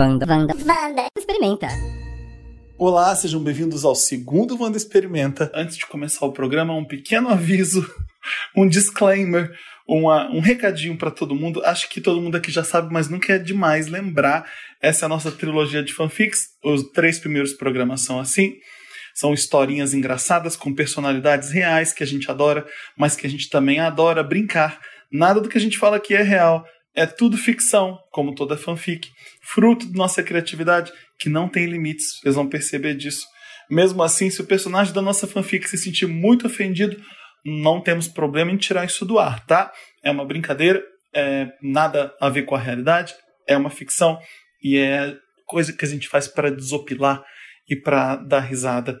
Wanda. Wanda. Wanda. Experimenta. Olá, sejam bem-vindos ao segundo Wanda Experimenta. Antes de começar o programa, um pequeno aviso, um disclaimer, uma, um recadinho para todo mundo. Acho que todo mundo aqui já sabe, mas nunca é demais lembrar. Essa é a nossa trilogia de fanfics. Os três primeiros programas são assim. São historinhas engraçadas com personalidades reais que a gente adora, mas que a gente também adora brincar. Nada do que a gente fala aqui é real. É tudo ficção, como toda fanfic. Fruto da nossa criatividade, que não tem limites. Vocês vão perceber disso. Mesmo assim, se o personagem da nossa fanfic se sentir muito ofendido, não temos problema em tirar isso do ar, tá? É uma brincadeira, é nada a ver com a realidade, é uma ficção e é coisa que a gente faz para desopilar e para dar risada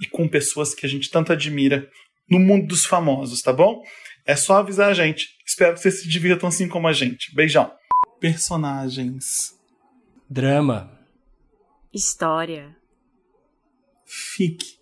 e com pessoas que a gente tanto admira no mundo dos famosos, tá bom? É só avisar a gente. Espero que vocês se divirtam assim como a gente. Beijão. Personagens. Drama. História. Fique.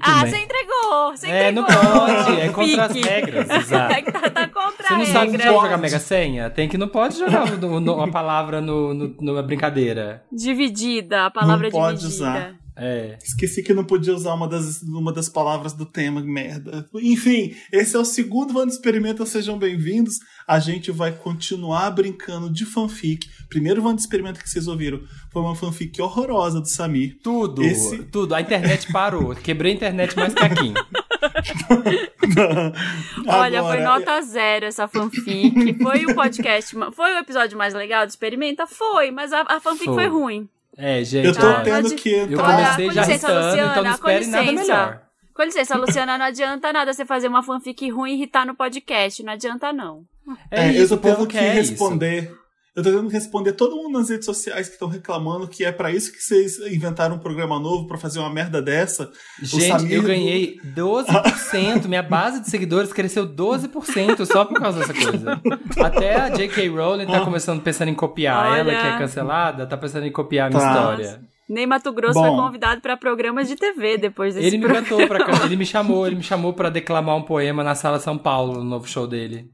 Ah, você entregou! Você é, entregou. não pode, é contra as regras. Exato. É que tá, tá contra Você a não sabe regra. como jogar Mega Senha? Tem que não pode jogar no- no- uma palavra no, no, numa brincadeira. Dividida, a palavra Não pode dividida. usar. É. Esqueci que não podia usar uma das, uma das palavras do tema, merda. Enfim, esse é o segundo Wanda Experimenta, sejam bem-vindos. A gente vai continuar brincando de fanfic. Primeiro Wanda Experimenta que vocês ouviram foi uma fanfic horrorosa do Samir. Tudo, Esse- tudo. A internet parou. Quebrei a internet mais que aqui. Olha, foi nota zero essa fanfic. Foi o podcast. Foi o episódio mais legal do Experimenta? Foi, mas a, a fanfic foi, Foi. ruim. É, gente. Eu tô Ah, olha, tendo pode- que eu entrar. comecei com já licença, irritando, então Luciana, não com espere nada licença. melhor. Com licença, Luciana, não adianta nada você fazer uma fanfic ruim e irritar no podcast. Não adianta, não. É, É, isso, eu o povo tendo que quer responder. Eu tô que responder todo mundo nas redes sociais que estão reclamando que é pra isso que vocês inventaram um programa novo pra fazer uma merda dessa. Gente, Samir- eu ganhei 12%. minha base de seguidores cresceu 12% só por causa dessa coisa. Até a J.K. Rowling tá começando pensando em copiar. Olha. Ela que é cancelada, tá pensando em copiar a minha Tá. história. Nem Mato Grosso Bom. foi convidado pra programas de TV depois desse Ele me programa. cantou pra ele me chamou, ele me chamou para declamar um poema na Sala São Paulo, no novo show dele.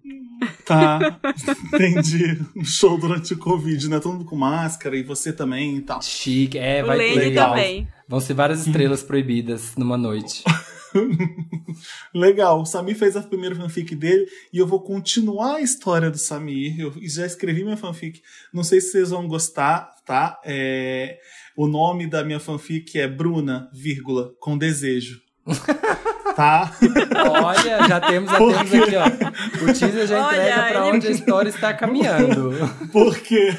Tá, entendi. Um show durante o Covid, né? Todo mundo com máscara e você também e tal. Chique, é, O vai Lene ter. legal. também. Vão ser várias estrelas proibidas numa noite. Legal, o Samir fez a primeira fanfic dele e eu vou continuar a história do Samir. Eu já escrevi minha fanfic. Não sei se vocês vão gostar, tá? É, O nome da minha fanfic é Bruna, vírgula, com desejo. tá? Olha, já temos, já temos aqui, ó. O teaser já Olha, entrega pra ele- onde a história está caminhando. Porque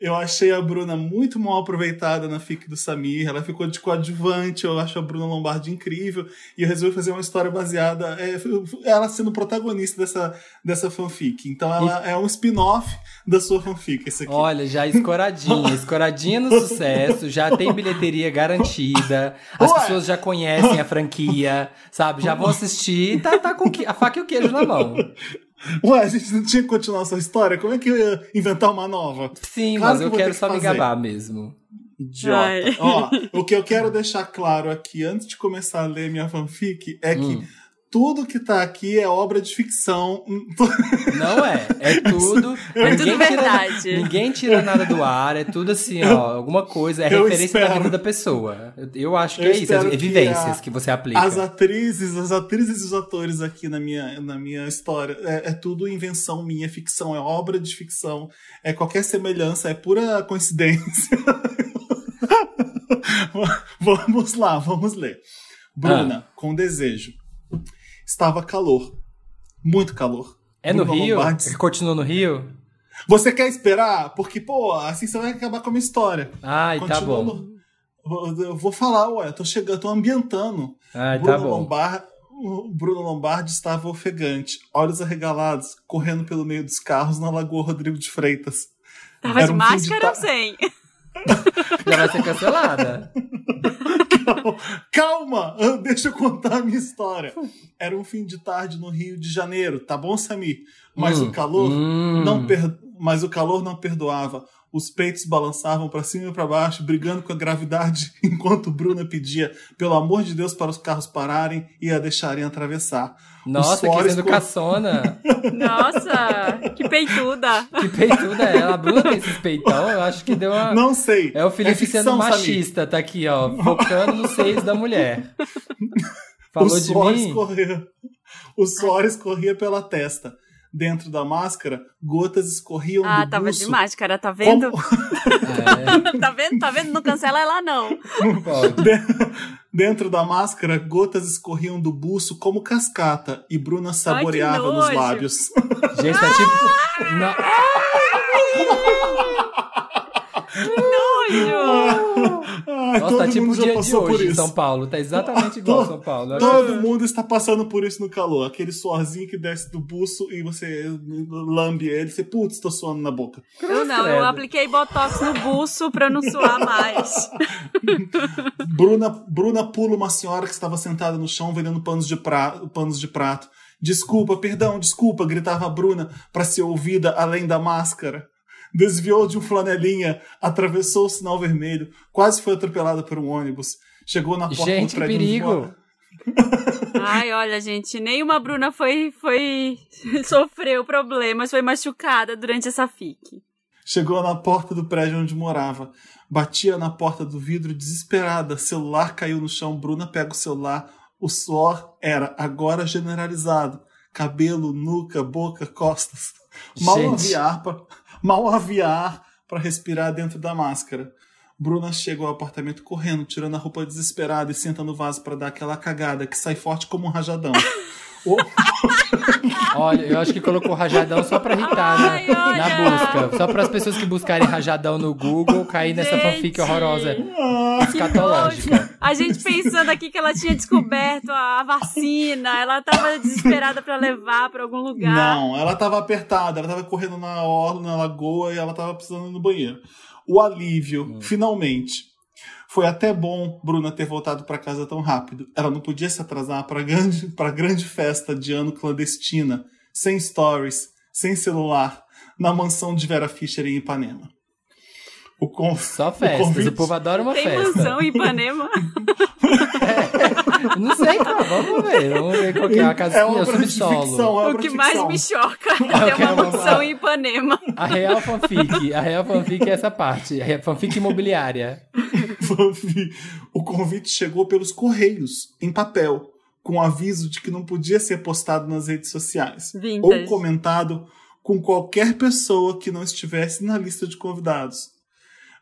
eu achei a Bruna muito mal aproveitada na fic do Samir. Ela ficou de coadjuvante. Eu acho a Bruna Lombardi incrível. E eu resolvi fazer uma história baseada. é, ela sendo protagonista dessa, dessa fanfic. Então ela é um spin-off da sua fanfic. Esse aqui. Olha, já escoradinha, escoradinha no sucesso, já tem bilheteria garantida, as Ué. pessoas já conhecem a franquia, sabe? Já vão assistir, tá, tá com a faca e o queijo na mão. Ué, a gente não tinha que continuar essa história? Como é que eu ia inventar uma nova? Sim, Claro mas que eu quero que só me fazer. gabar mesmo. Idiota. Ai. Ó, o que eu quero deixar claro aqui, antes de começar a ler minha fanfic, é que Hum. Tudo que tá aqui é obra de ficção. Não é, é tudo. É ninguém tudo tira, verdade. Ninguém tira nada do ar, é tudo assim, ó, alguma coisa, é Eu referência da espero. vida da pessoa. Eu, eu acho que Eu é isso, é que vivências a- que você aplica. As atrizes, as atrizes e os atores aqui na minha, na minha história, é, é tudo invenção minha, é ficção, é obra de ficção, é qualquer semelhança, é pura coincidência. vamos lá, vamos ler. Bruna, Ah. com desejo. Estava calor. Muito calor. É no Rio? Lombardi- Continua no Rio? Você quer esperar? Porque, pô, assim você vai acabar com a minha história. Ai, tá bom. no- Eu vou falar, ué, eu tô chegando, eu tô ambientando. Ai, Bruno tá bom. Lombardi, o Bruno Lombardi estava ofegante, olhos arregalados, correndo pelo meio dos carros na Lagoa Rodrigo de Freitas. Tava Era de um de máscara ta- ou sem? Já vai ser cancelada. Calma, ah, deixa eu contar a minha história. Era um fim de tarde no Rio de Janeiro, tá bom, Samir? Mas Hum, o calor hum. não per... mas o calor não perdoava. Os peitos balançavam para cima e para baixo, brigando com a gravidade, enquanto Bruna pedia, pelo amor de Deus, para os carros pararem e a deixarem atravessar. Nossa, que suores educaçona. Nossa, que peituda. que peituda é ela. A Bruna tem esses peitão, eu acho que deu uma... Não sei. É o Felipe ficção, sendo Samir. machista, tá aqui, ó, focando nos seios da mulher. Falou o de suor mim? escorria. O suor escorria pela testa. Dentro da máscara, gotas escorriam Ah, do tava buço. de máscara, tá vendo? Como- tá vendo? Tá vendo? Não cancela ela, não. É, pode. Dentro da máscara, gotas escorriam do buço como cascata e Bruna saboreava nos nojo. lábios. Gente, tá tipo... Não. Nojo! Ai, Nossa, tá tipo o mundo já dia de passou por hoje em isso. São Paulo. Tá exatamente igual Todo- São Paulo. Todo mundo está passando por isso no calor. Aquele suorzinho que desce do buço e você lambe ele. Você, putz, tô suando na boca. Eu não, eu apliquei botox no buço pra não suar mais. Bruna, Bruna pula uma senhora que estava sentada no chão vendendo panos de, pra, panos de prato. Desculpa, perdão, desculpa, gritava a Bruna para ser ouvida além da máscara. Desviou de um flanelinha, atravessou o sinal vermelho, quase foi atropelada por um ônibus. Chegou na porta Gente, do prédio onde perigo. Ai, olha, gente, nenhuma Bruna foi, foi sofreu problemas, foi machucada durante essa fique. Chegou na porta do prédio onde morava. Batia na porta do vidro desesperada. Celular caiu no chão. Bruna pega o celular. O suor era agora generalizado. Cabelo, nuca, boca, costas. Mal Gente. havia ar pra- mal havia ar para respirar dentro da máscara. Bruna chega ao apartamento correndo, tirando a roupa desesperada e senta no vaso para dar aquela cagada que sai forte como um rajadão. Olha, eu acho que colocou rajadão só pra irritar né? Ai, na busca. Só para as pessoas que buscarem rajadão no Google cair nessa fanfic horrorosa Ah, escatológica. A gente pensando aqui que ela tinha descoberto a vacina, ela tava desesperada pra levar pra algum lugar. Não, ela tava apertada, ela tava correndo na orla, na lagoa e ela tava precisando ir no banheiro. O alívio, finalmente. Foi até bom Bruna ter voltado para casa tão rápido. Ela não podia se atrasar para grande, pra grande festa de ano clandestina, sem stories, sem celular, na mansão de Vera Fischer em Ipanema. O con- Só o festas. convite- O povo adora uma Tem festa. mansão em Ipanema. Não sei qual, vamos ver. Vamos ver qual que é a É casinha, uma o obra de subsolo. ficção, é o que mais me choca é ter uma uma- mansão em Ipanema. A real fanfic. A real fanfic é essa parte. A real fanfic imobiliária. O convite chegou pelos correios, em papel, com aviso de que não podia ser postado nas redes sociais Vintage. ou comentado com qualquer pessoa que não estivesse na lista de convidados.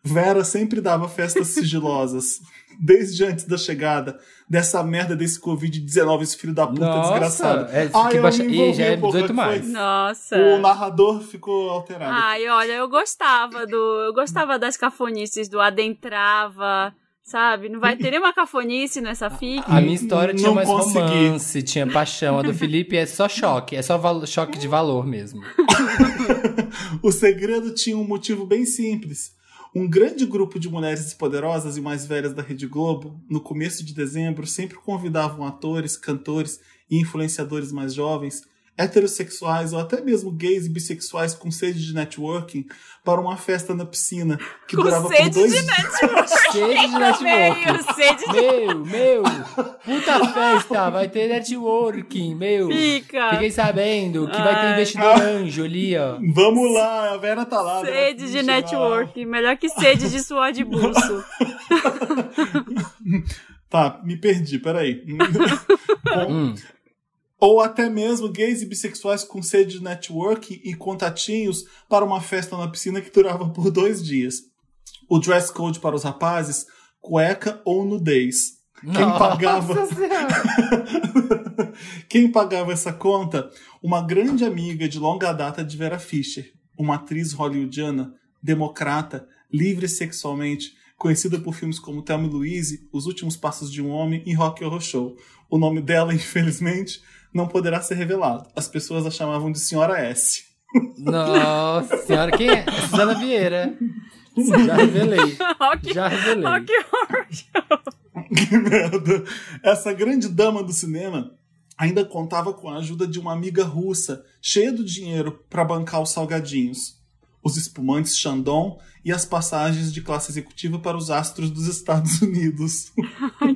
Vera sempre dava festas sigilosas, desde antes da chegada dessa merda desse Covid-19, esse filho da puta Nossa, desgraçado. é, Ai, que eu baixa- me Ih, envolvi já é um pouco, 18 foi- mais. Nossa. O narrador ficou alterado. Ai, olha, eu gostava do. Eu gostava das cafonices do adentrava, sabe? Não vai ter nenhuma cafonice nessa fic. A minha história tinha Não mais consegui. romance, tinha paixão. A do Felipe é só choque. É só choque de valor mesmo. O segredo tinha um motivo bem simples. Um grande grupo de mulheres poderosas e mais velhas da Rede Globo, no começo de dezembro, sempre convidavam atores, cantores e influenciadores mais jovens, heterossexuais ou até mesmo gays e bissexuais com sede de networking para uma festa na piscina que Com durava sede por dois de dias. Sede de network. Veio, sede de Meu, meu, puta festa, vai ter networking, meu. Fica. Fiquei sabendo que vai ter Ai. investidor anjo ali, ó. Vamos lá, a Vera tá lá. Vera Sede de Fischer, network. Melhor que sede de suor de buço. Tá, me perdi, peraí. Com- Hum. Ou até mesmo gays e bissexuais com sede de networking e contatinhos para uma festa na piscina que durava por dois dias. O dress code para os rapazes, cueca ou nudez. Quem Nossa pagava, quem pagava essa conta? Uma grande amiga de longa data de Vera Fischer, uma atriz hollywoodiana, democrata, livre sexualmente, conhecida por filmes como Thelma e Louise, Os Últimos Passos de um Homem e Rock Horror Show. O nome dela, infelizmente, não poderá ser revelado. As pessoas a chamavam de Senhora S. Nossa senhora, quem é? Suzana Vieira. Já revelei. Já revelei. ó que horror. Que merda! Essa grande dama do cinema ainda contava com a ajuda de uma amiga russa, cheia do dinheiro para bancar os salgadinhos. Os espumantes Chandon e as passagens de classe executiva para os astros dos Estados Unidos.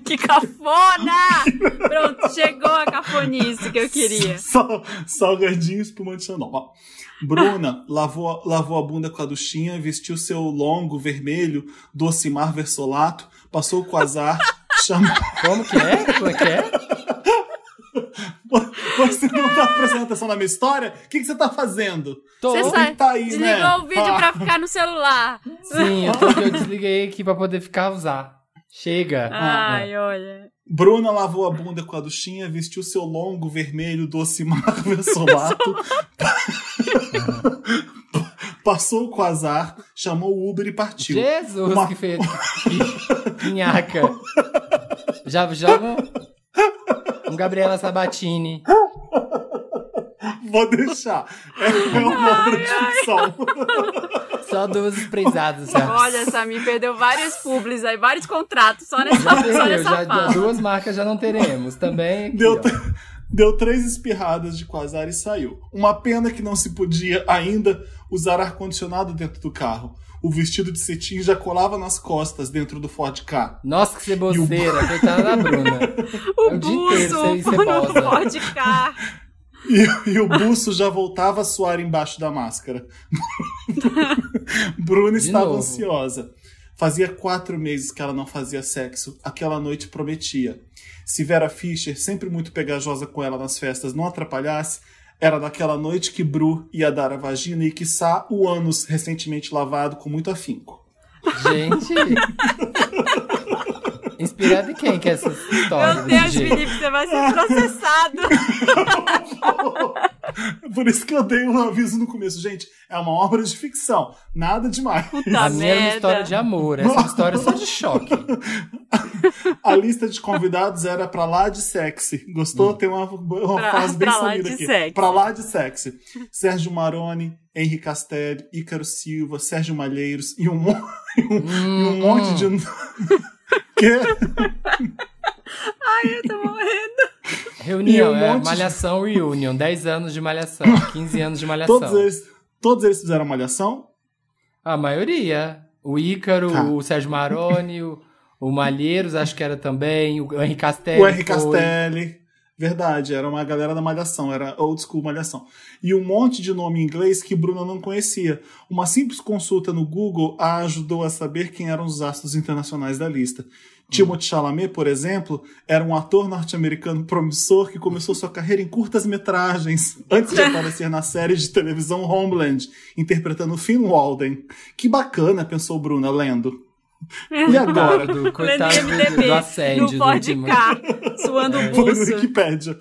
que cafona! Pronto, chegou a cafonice que eu queria. Sal, salgadinho espumante Chandon. Bruna lavou, lavou a bunda com a duchinha, vestiu seu longo vermelho do Ocimar Versolato, passou o quasar, chamou... Como que é? Como é que é? Você não tá prestando atenção na minha história? O que, que você tá fazendo? Tô. Você que tá aí, desligou né? o vídeo Ah. pra ficar no celular. Sim, eu, tô, eu desliguei aqui pra poder ficar usar. Chega. Ai, olha. Bruna lavou a bunda com a duchinha, vestiu seu longo vermelho do Ocimar Versolato, passou o quasar, chamou o Uber e partiu. Jesus, Uma- que feio. Que, que nhaca. Já joga um, um Gabriela Sabatini. Vou deixar. É, uma obra de ficção. Só duas espreitadas. já. Olha, Samir perdeu vários publis aí, vários contratos só nessa, Já só nessa já, fala. duas marcas já não teremos. Também aqui, Deu, deu três espirradas de quasar e saiu. Uma pena que não se podia ainda usar ar-condicionado dentro do carro. O vestido de cetim já colava nas costas dentro do Ford K. Nossa, que ceboseira. Coitada da Bruna. O É o dia inteiro buço não cebosa. E, e o buço já voltava a suar embaixo da máscara. Bruna De estava novo. ansiosa. Fazia quatro meses que ela não fazia sexo. Aquela noite prometia. Se Vera Fischer, sempre muito pegajosa com ela nas festas, não atrapalhasse, era naquela noite que Bru ia dar a vagina e, quiçá, o ânus recentemente lavado com muito afinco. Gente. Inspirada em quem que é essa história? Meu Deus, jeito? Felipe, você vai ser processado. Por isso que eu dei um aviso no começo. Gente, é uma obra de ficção. Nada demais. Puta A minha era uma história de amor. Essa é uma história só de choque. A lista de convidados era pra lá de sexy. Gostou? Tem uma, uma Pra- frase bem sumida aqui. sexy. Pra lá de sexy. Sérgio Maroni, Henri Castelli, Ícaro Silva, Sérgio Malheiros e um, mo- e um Hum, monte de. Que? Ai, eu tô morrendo. Reunião, um é monte Malhação Reunion. 10 anos de Malhação. 15 anos de Malhação. Todos eles, todos eles fizeram malhação? A maioria. O Ícaro, Tá. o Sérgio Maroni, o, o Malheiros, acho que era também. O Henri Castelli. o Henri foi. Castelli. Verdade, era uma galera da Malhação, era old school Malhação. E um monte de nome em inglês que Bruna não conhecia. Uma simples consulta no Google a ajudou a saber quem eram os astros internacionais da lista. Timothée Chalamet, por exemplo, era um ator norte-americano promissor que começou sua carreira em curtas-metragens, antes de aparecer na série de televisão Homeland, interpretando Finn Walden. Que bacana, pensou Bruna, lendo. E agora? Do, coitado do, MDB, do assédio. Do Ford último. K, suando o Foi no buço. Wikipédia.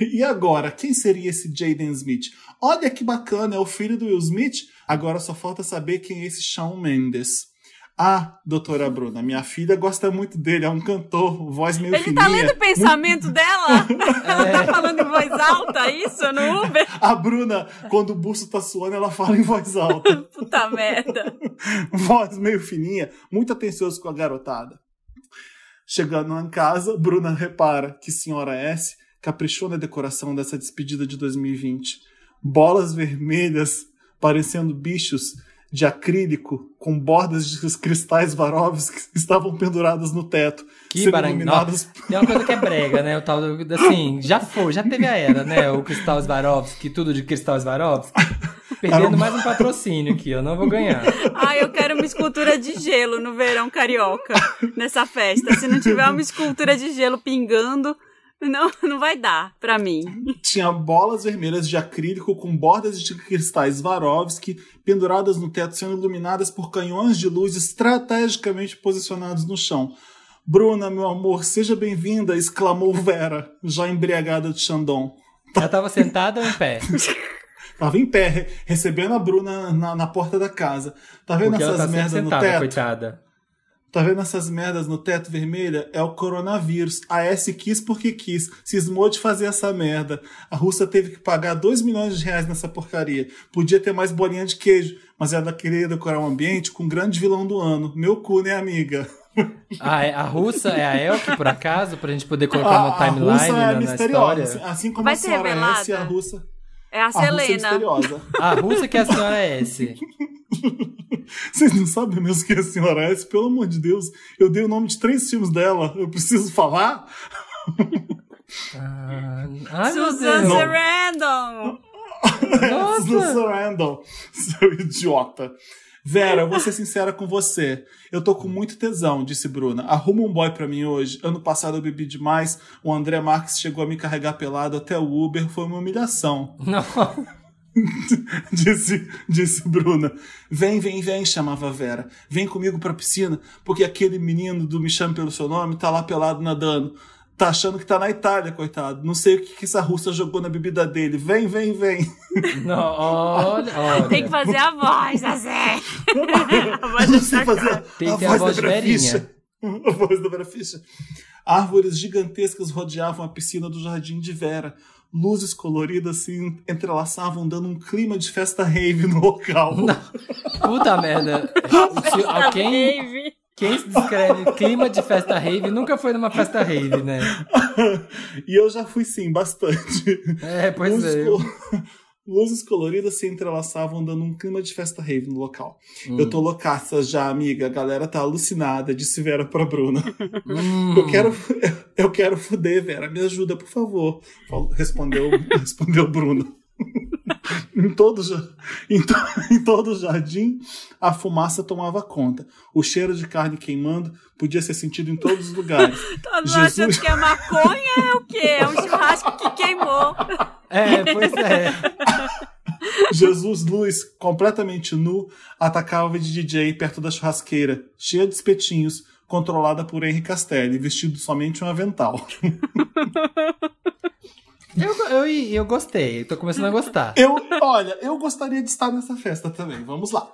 E agora, quem seria esse Jaden Smith? Olha que bacana, é o filho do Will Smith. Agora só falta saber quem é esse Shawn Mendes. Ah, doutora Bruna, minha filha gosta muito dele, é um cantor, voz meio Ele fininha. tá lendo o pensamento dela? Ela É. tá falando em voz alta, isso, no Uber? A Bruna, quando o buço tá suando, ela fala em voz alta. Puta merda. voz meio fininha, muito atencioso com a garotada. Chegando em casa, Bruna repara que senhora S caprichou na decoração dessa despedida de 2020. Bolas vermelhas parecendo bichos de acrílico com bordas de cristais Swarovski que estavam penduradas no teto, Que iluminadas Tem uma coisa que é brega, né? O tal do. Assim, já foi, já teve a era, né? O Cristal Swarovski, tudo de Cristal Swarovski. Perdendo um- mais um patrocínio aqui, eu não vou ganhar. Ai, eu quero uma escultura de gelo no verão carioca, nessa festa. Se não tiver uma escultura de gelo pingando, não, não vai dar pra mim. tinha bolas vermelhas de acrílico com bordas de cristais Swarovski penduradas no teto, sendo iluminadas por canhões de luz estrategicamente posicionados no chão. Bruna, meu amor, seja bem-vinda, exclamou Vera, já embriagada de Chandon. Ela tava sentada ou em pé? Tava em pé, re- recebendo a Bruna na, na porta da casa. Tá vendo Porque essas tá merdas no sentada, teto? coitada. Tá vendo essas merdas no teto vermelha? É o coronavírus. A S quis porque quis. Cismou de fazer essa merda. A Rússia teve que pagar 2 milhões de reais nessa porcaria. Podia ter mais bolinha de queijo, mas ela queria decorar o ambiente com o grande vilão do ano. Meu cu, né, amiga? Ah, é- a russa é a Elke, por acaso? Pra gente poder colocar A, uma a timeline russa é na, na misteriosa. história? Assim, como Vai a ser senhora revelada? S, a russa. É a A Rússia Selena. misteriosa. A russa que é a senhora S. Vocês não sabem mesmo quem é a senhora S? Pelo amor de Deus, eu dei o nome de três filmes dela. Eu preciso falar? Ah, ai, Susan. Sarandon. Nossa. Susan Randall, seu idiota. Vera, eu vou ser sincera com você. Eu tô com muito tesão, disse Bruna. Arruma um boy pra mim hoje. Ano passado eu bebi demais. O André Marques chegou a me carregar pelado até o Uber. Foi uma humilhação. Não. disse, disse Bruna. Vem, vem, vem, chamava Vera. Vem comigo pra piscina, porque aquele menino do Me Chame Pelo Seu Nome tá lá pelado nadando. Tá achando que tá na Itália, coitado. Não sei o que, que essa russa jogou na bebida dele. Vem, vem, vem. Não, olha, olha. Tem que fazer a voz da Zé. a voz Não sei fazer Sacada. Tem que a ter a voz da de Vera. A voz da Vera Fischer. Árvores gigantescas rodeavam a piscina do jardim de Vera. Luzes coloridas se entrelaçavam, dando um clima de festa rave no local. Puta merda. Se alguém. Quem se descreve clima de festa rave nunca foi numa festa rave, né? e eu já fui sim, bastante. É, pois Luzes, é. col- Luzes coloridas se entrelaçavam, dando um clima de festa rave no local. Eu tô loucaça já, amiga. A galera tá alucinada, disse Vera pra Bruna. Hum. Eu quero, eu quero fuder, Vera. Me ajuda, por favor. Respondeu, respondeu Bruno. em, todo, em, to- em todo o jardim, a fumaça tomava conta. O cheiro de carne queimando podia ser sentido em todos os lugares. Todo mundo Jesus. achando que é maconha é o quê? É um churrasco que queimou. É, pois é. Jesus Luz, completamente nu, atacava de DJ perto da churrasqueira, cheia de espetinhos, controlada por Henry Castelli, vestido somente um avental. Eu, eu, eu gostei, tô começando a gostar. Eu, olha, eu gostaria de estar nessa festa também. Vamos lá.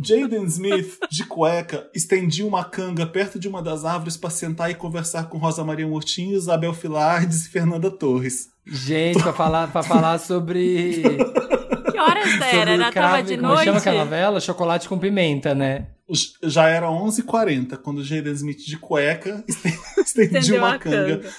Jaden Smith, de cueca, estendia uma canga perto de uma das árvores para sentar e conversar com Rosa Maria Murtinho, Isabel Filardes e Fernanda Torres. Gente, pra falar, pra falar sobre. Que horas era? o tava de como noite? chama aquela novela? Chocolate com pimenta, né? Já era 11h40 quando Jaden Smith, de cueca, esten- estendia Estendeu uma canga canga.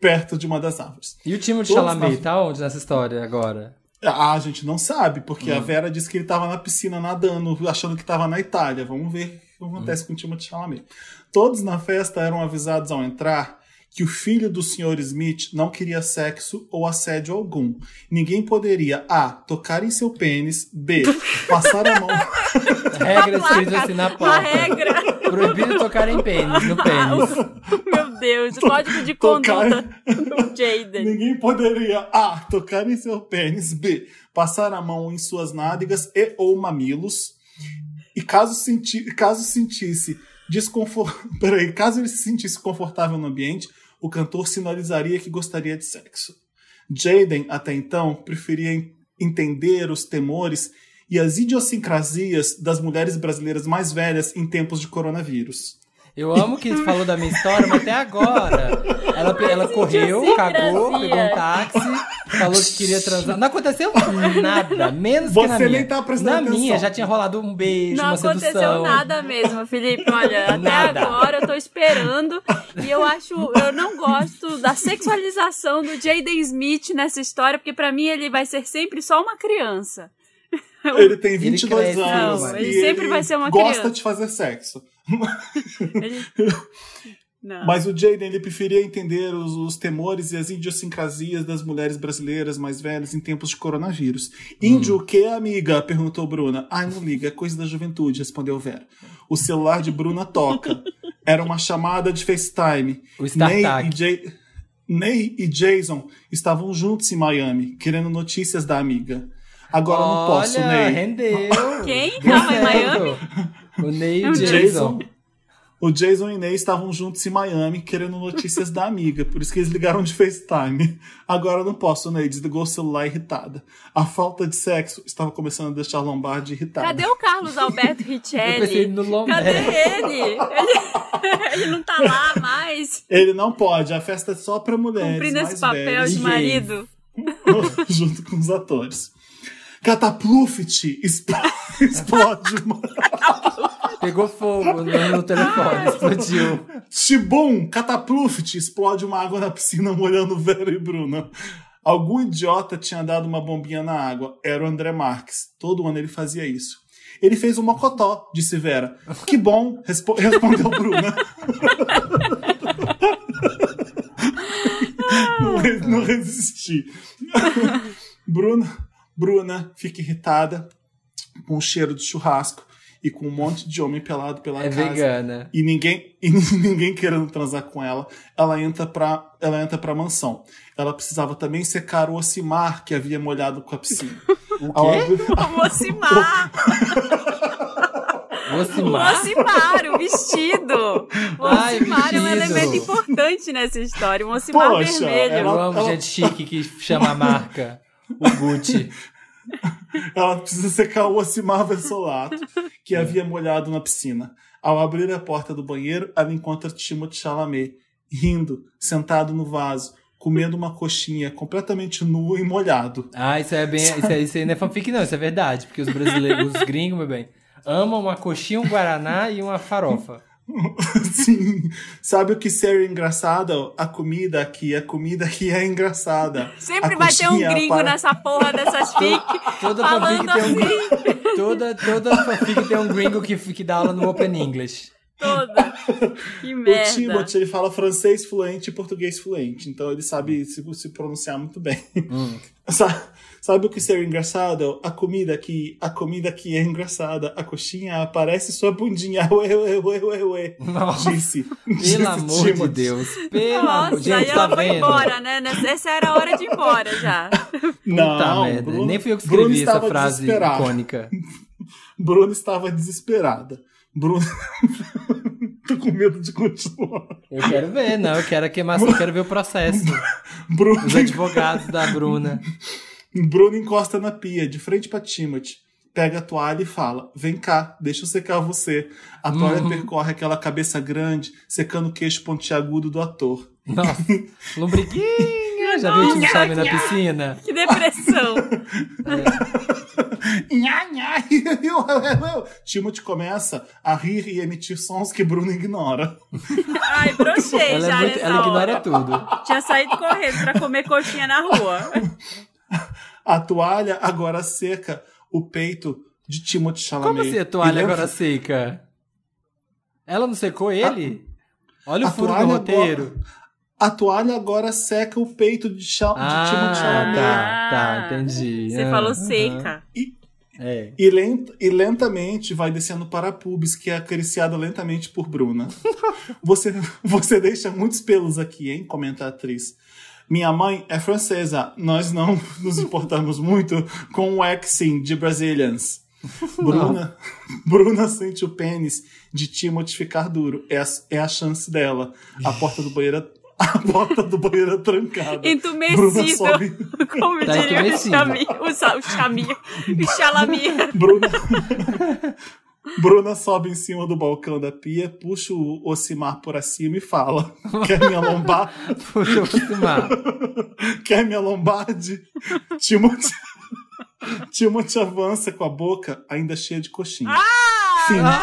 perto de uma das árvores. E o time de Todos Chalamet nós- tá onde nessa história agora? Ah, a gente não sabe, porque Hum. a Vera disse que ele tava na piscina nadando, achando que tava na Itália. Vamos ver o que acontece com o Timothée Chalamet. Todos na festa eram avisados ao entrar que o filho do Sr. Smith não queria sexo ou assédio algum. Ninguém poderia A. tocar em seu pênis, B. passar a mão Regra escrita assim na A porta. regra. Proibido tocar em pênis, no pênis. Meu Deus, o código de Tocar- conduta do Jaden. Ninguém poderia A. tocar em seu pênis, B. passar a mão em suas nádegas e ou mamilos. E caso, senti caso sentisse desconforto. Peraí, caso ele se sentisse confortável no ambiente, o cantor sinalizaria que gostaria de sexo. Jaden, até então, preferia en- entender os temores e as idiosincrasias das mulheres brasileiras mais velhas em tempos de coronavírus. Eu amo que falou da minha história, mas até agora. Ela, ela correu, cagou, pegou um táxi, falou que queria transar. Não aconteceu nada, menos que na Você minha. nem tá prestando Na atenção. minha já tinha rolado um beijo, Não uma aconteceu sedução. nada mesmo, Felipe. Olha, até Nada. agora eu tô esperando. E eu acho. Eu não gosto da sexualização do Jaden Smith nessa história, porque pra mim ele vai ser sempre só uma criança. Ele tem 22 cresce, anos. não, e ele sempre vai ser uma gosta criança. de fazer sexo. Ele- Não. Mas o Jaden ele preferia entender os, os temores e as idiosincrasias das mulheres brasileiras mais velhas em tempos de coronavírus. Índio o que, amiga? perguntou Bruna. Ai, não liga, é coisa da juventude, respondeu Vera. O celular de Bruna toca. Era uma chamada de FaceTime. O. Ney e, Jay- Ney e Jason estavam juntos em Miami, querendo notícias da amiga. Agora eu não posso, Olha, Ney. rendeu. Quem? Em certo. Miami? O Ney e o O Jason. Jason. O Jason e Ney estavam juntos em Miami querendo notícias da amiga, por isso que eles ligaram de FaceTime. Agora eu não posso, Ney desligou o celular irritada. A falta de sexo estava começando a deixar Lombardi irritada. Cadê o Carlos Alberto Richelli? no Cadê É. ele? ele? Ele não tá lá mais, Ele não pode, a festa é só pra mulheres cumprindo mais esse papel velhas, de marido. junto com os atores. Catapluft expl- explode uma... Pegou fogo no, no telefone, explodiu. Tibum, catapluft explode uma água na piscina molhando Vera e Bruna. Algum idiota tinha dado uma bombinha na água. Era o André Marques. Todo ano ele fazia isso. Ele fez um mocotó, disse Vera. Que bom, respo respondeu Bruna. não, não resisti. Bruna, Bruna fica irritada com o cheiro de churrasco e com um monte de homem pelado pela É casa vegana. e ninguém e ninguém querendo transar com ela, ela entra pra ela entra para mansão. Ela precisava também secar o Ocimar que havia molhado com a piscina. O quê? O Ocimar! O Ocimar? Ocimar, o vestido! O Ai, Ocimar é um elemento importante nessa história. Um Ocimar Poxa, vermelho. Eu Ela- amo ela- gente chique que chama a marca. O Gucci. Ela precisa secar o Ocimar Versolato, que havia molhado na piscina. Ao abrir a porta do banheiro, ela encontra Timothée Chalamet, rindo, sentado no vaso, comendo uma coxinha, completamente nu e molhado. Ah, isso é bem. Isso, é, isso aí não é fanfic, não, isso é verdade. Porque os brasileiros, os gringos, meu bem, amam uma coxinha, um guaraná e uma farofa. Sim. Sabe o que ser engraçado? A comida aqui, a comida aqui é engraçada. Sempre A vai ter um gringo para- nessa porra dessas fic. Toda falando fanfic tem um assim, Toda, toda fanfic tem um gringo que, que dá aula no Open English. toda. Que O merda. Timothy, ele fala francês fluente e português fluente, então ele sabe se, se pronunciar muito bem. Hum. Sa- Sabe o que ser engraçado? A comida aqui, a comida aqui é engraçada. A coxinha aparece sua bundinha. Ué, ué, ué, ué, ué. Nossa, Disse. disse pelo amor de Timothy. Deus. Pelo amor Nossa, Gente, aí tá ela foi vendo? embora, né? Essa era a hora de ir embora já. Não, Puta merda. Bruno- Nem fui eu que escrevi essa frase icônica. Bruno estava desesperada. Bruno. Tô com medo de continuar. Eu quero ver, não. Eu quero a queimação, eu quero ver o processo. Bruno, Os advogados da Bruna. Bruno encosta na pia, de frente pra Timothy. Pega a toalha e fala: Vem cá, deixa eu secar você. A toalha Uhum. percorre aquela cabeça grande, secando o queixo pontiagudo do ator. Nossa, lombriguinha. Já viu o time na piscina? Que depressão. Nha, nha. Timothy começa a rir e emitir sons que Bruno ignora. Ai, brochei Ela, já é muito, ela ignora tudo. Tinha saído correndo pra comer coxinha na rua. A toalha agora seca o peito de Timothy Chalamet. Como assim a toalha E leva- agora seca? Ela não secou ele? Olha o a furo do roteiro. agora- A toalha agora seca o peito de, Chal... de Timothy Ah, Chalamet. tá, tá, entendi. Você Ah, falou seca. É. E, lent- e lentamente vai descendo para a pubis, que é acariciada lentamente por Bruna. você, você deixa muitos pelos aqui, hein? Comenta a atriz. Minha mãe é francesa. Nós não nos importamos muito com o waxing de Brazilians. Bruna, Bruna sente o pênis de Timothy ficar duro. É a, é a chance dela. A porta do banheiro, a porta do banheiro é trancada. Bruna Entumecido. sobe, Como Tá diria o. Xami. O, Xami. O Xalami. Bruna... Bruna sobe em cima do balcão da pia, puxa o Ocimar por acima e fala: Quer minha lombar? Puxa o Ocimar. Quer minha lombarde? Timothy... Timothy avança com a boca ainda cheia de coxinha. Fim. Não!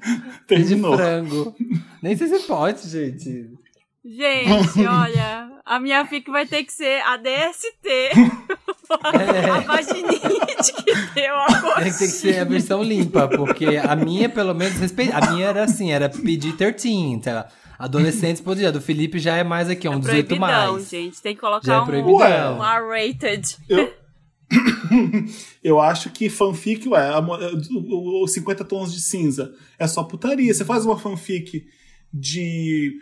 De Terminou. frango. Nem sei se pode, gente. Gente, olha, a minha fic vai ter que ser a DST. A vaginite que deu a que, tem que ser a versão limpa, porque a minha, pelo menos, respeita. A minha era assim, era PG-13, sei lá. Adolescentes podia. Do Felipe já é mais aqui, um 18 Proibidão, mais. gente. Tem que Já é colocar um, um R-rated. Eu... Eu acho que fanfic, ué, a mo- o, o 50 tons de cinza é só putaria. Você faz uma fanfic de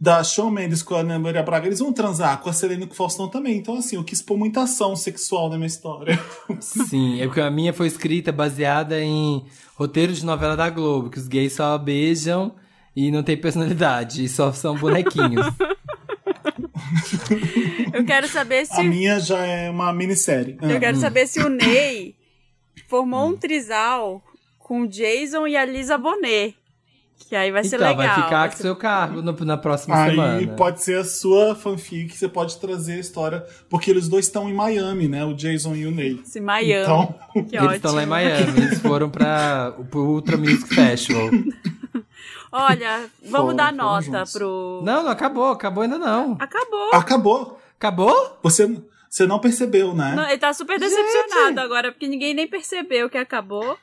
da Shawn Mendes com a Ana Maria Braga, eles vão transar com a Selena e com o Faustão também. Então, assim, eu quis pôr muita ação sexual na minha história. Sim, é porque a minha foi escrita baseada em roteiro de novela da Globo, que os gays só beijam e não tem personalidade, e só são bonequinhos. Eu quero saber se. A minha já é uma minissérie. Eu Ah. quero saber se o Ney formou um trisal com o Jason e a Lisa Bonet. Que aí vai ser então, legal. vai ficar vai com ser- seu cargo no- na próxima Aí semana. pode ser a sua fanfic, você pode trazer a história, porque eles dois estão em Miami, né? O Jason e o Ney. Esse Miami. Então, que Eles estão lá em. Miami, eles foram para o Ultra Music Festival. Olha, vamos Foram, dar nota pro. Não, não acabou, acabou ainda não. Acabou. Acabou. Acabou? Você, você não percebeu, né? Não, ele tá super decepcionado agora, porque ninguém nem percebeu que acabou.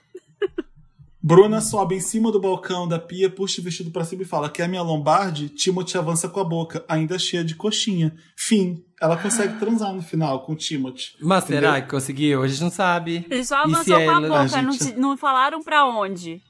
Bruna sobe em cima do balcão da pia, puxa o vestido pra cima e fala: Quer minha lombarde? Timothy avança com a boca, ainda cheia de coxinha. Fim. Ela consegue transar no final com o Timothy. Mas Entendeu? será que conseguiu? A gente não sabe. Ele só avançou com a ela- boca, a não, gente- te- não falaram pra onde.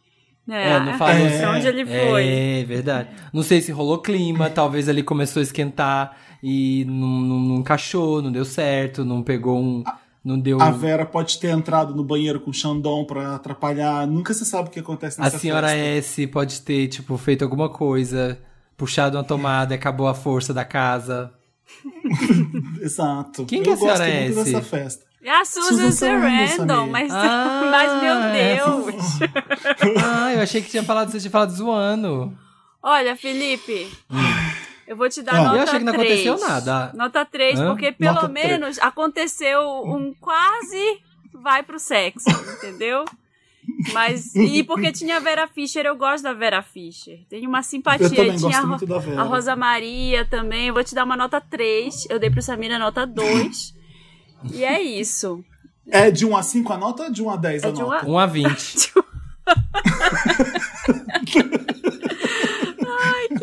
É, não falou É. Pra onde ele foi. É, verdade. Não sei se rolou clima, talvez ele começou a esquentar e não, não, não encaixou, não deu certo, não pegou um. Não deu. A Vera pode ter entrado no banheiro com o Xandão pra atrapalhar. Nunca se sabe o que acontece A nessa senhora festa. S pode ter, tipo, feito alguma coisa, puxado uma tomada e acabou a força da casa. Exato. Quem que é a senhora muito S? dessa festa. É a Susan Susan Sarandon, mas, Ah, mas meu é. Deus. Ah, eu achei que tinha falado, você tinha falado zoando. Olha, Felipe, eu vou te dar Ah. nota 3. Eu achei que não aconteceu nada. Nota 3, Hã? porque pelo Nota menos aconteceu um quase vai pro sexo, entendeu? Mas, e porque tinha a Vera Fischer, eu gosto da Vera Fischer. Tem uma simpatia. Eu também tinha gosto a, muito da Vera. a Rosa Maria também. Eu vou te dar uma nota 3. Eu dei pro Samira nota 2. e é isso. É de 1 a 5 a nota ou de 1 a 10 a É de um nota? 1 a 20.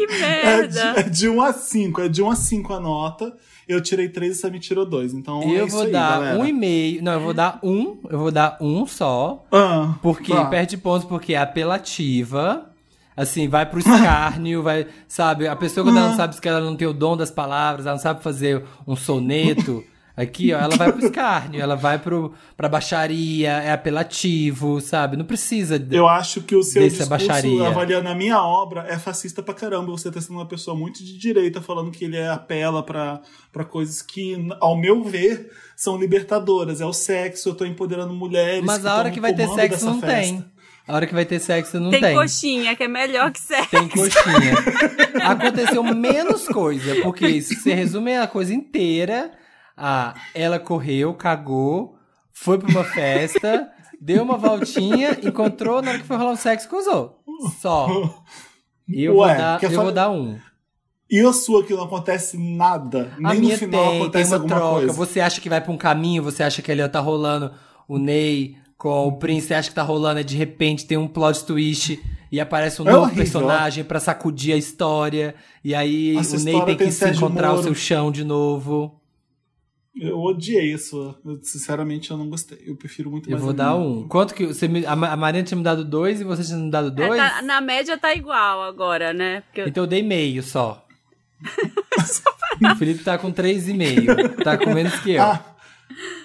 Que É de, merda. é de 1 a 5, é de 1 a 5 a nota. Eu tirei 3 e você me tirou 2. Então é eu isso vou aí, dar galera. um e meio. Não, eu vou dar um. Eu vou dar um só. Ah, Porque tá. perde pontos porque é apelativa. Assim, vai pro escárnio, vai, sabe? A pessoa quando ela não sabe que ela não tem o dom das palavras, ela não sabe fazer um soneto. Aqui, ó, ela vai pro escárnio, ela vai pro, pra baixaria, é apelativo, sabe? Não precisa. de- Eu acho que o seu Desse é discurso baixaria. avaliando a minha obra é fascista pra caramba. Você tá sendo uma pessoa muito de direita falando que ele é apela pra, pra coisas que, ao meu ver, são libertadoras. É o sexo, eu tô empoderando mulheres. Mas a hora que vai ter sexo não festa. tem. A hora que vai ter sexo não Tem, tem. coxinha, que é melhor que sexo. Tem coxinha. Aconteceu menos coisa, porque se você resume a coisa inteira, ah, ela correu, cagou, foi pra uma festa, deu uma voltinha, encontrou, na hora que foi rolar o sexo, casou. Só. Eu, Ué, vou, dar, eu fa- vou dar um. E a sua que não acontece nada? A Nem minha no final tem, tem acontece uma alguma troca. coisa. Você acha que vai pra um caminho, você acha que ali tá rolando o Ney com o Prince, você acha que tá rolando, e de repente tem um plot twist e aparece um É novo horrível. personagem pra sacudir a história. E aí Essa o Ney tem que tem se encontrar o seu chão de novo. Eu odiei isso. Eu, sinceramente, eu não gostei. Eu prefiro muito Eu mais vou a dar minha. um. Quanto que você me, a Ma- a Marina tinha me dado dois e você tinha me dado É, dois? tá- na média tá igual agora, né? Porque eu- Então eu dei meio só. o Felipe tá com três e meio. Tá com menos que eu. Ah,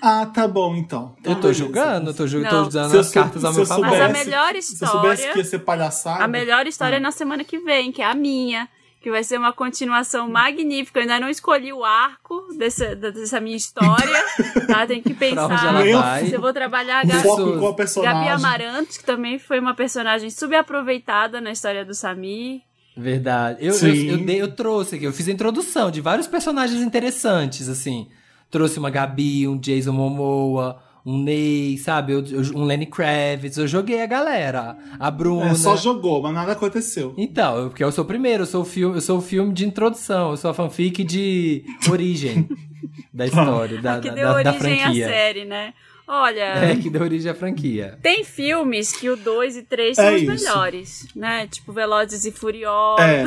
ah, tá bom, então. Então, eu tô beleza. julgando, eu tô, Não. tô usando eu as cartas ao meu eu favor. Mas a melhor Se eu soubesse história- que ia ser palhaçada. A melhor história é na semana que vem, que é a minha. Que vai ser uma continuação magnífica. Eu ainda não escolhi o arco dessa, dessa minha história. Tá? Tem que pensar se eu vou trabalhar Gabi, foco. Gabi Amarantos, que também foi uma personagem subaproveitada na história do Samir. Verdade. Eu, eu, eu, dei- eu trouxe aqui, eu fiz a introdução de vários personagens interessantes, assim. Trouxe uma Gabi, um Jason Momoa, um Ney, sabe? Eu- eu- um Lenny Kravitz. Eu joguei a galera. A Bruna. É, só jogou, mas nada aconteceu. Então, eu- porque eu sou o primeiro, eu sou o filme, eu sou o filme de introdução, eu sou a fanfic de origem da história, da, que da, deu da, da origem à franquia. série, né? Olha, É, que deu origem à franquia. tem filmes que o 2 e 3 são É os isso. melhores, né? Tipo Velozes e Furiosos. É,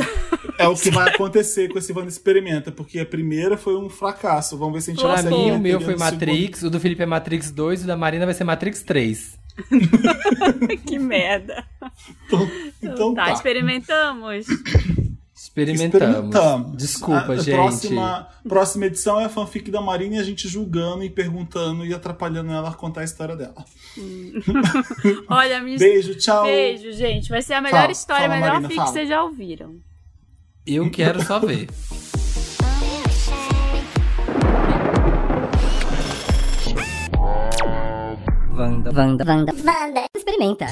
é o que vai acontecer com esse Wanda Experimenta, porque a primeira foi um fracasso. Vamos ver se a gente Pra consegue mim, o meu foi Matrix, o do Felipe é Matrix 2 e o da Marina vai ser Matrix 3. que merda. segundo. Então tá, tá. experimentamos. Experimentamos. Experimentamos. Desculpa, a, a gente. Próxima, próxima edição é a fanfic da Marina e a gente julgando e perguntando e atrapalhando ela a contar a história dela. Olha, minha Beijo, tchau. Beijo, gente. Vai ser a melhor Fala, história, a fala, melhor Marina, fic fala. que vocês já ouviram. Eu quero só ver. Vanda, Vanda, Vanda, Vanda. Experimenta.